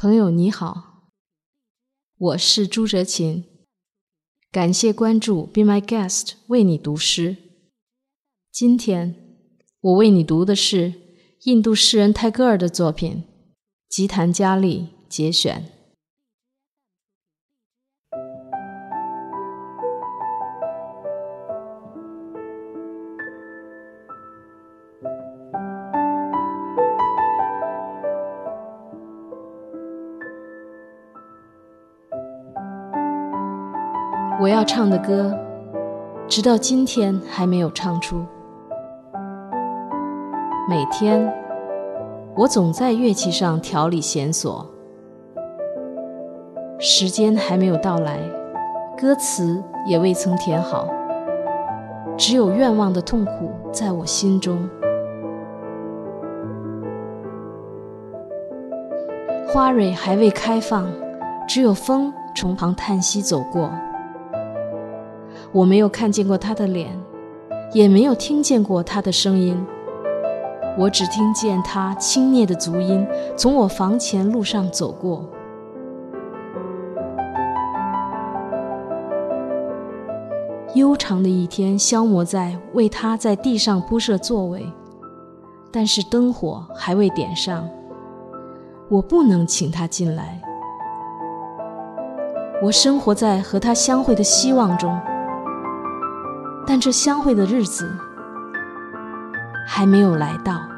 朋友你好，我是朱哲琴，感谢关注 Be My Guest 为你读诗。今天我为你读的是印度诗人泰戈尔的作品《吉檀迦利》节选。我要唱的歌，直到今天还没有唱出。每天，我总在乐器上调理弦索。时间还没有到来，歌词也未曾填好，只有愿望的痛苦在我心中。花蕊还未开放，只有风从旁叹息走过。我没有看见过他的脸，也没有听见过他的声音，我只听见他轻蔑的足音从我房前路上走过。悠长的一天消磨在为他在地上铺设座位，但是灯火还未点上，我不能请他进来。我生活在和他相会的希望中。但这相会的日子还没有来到。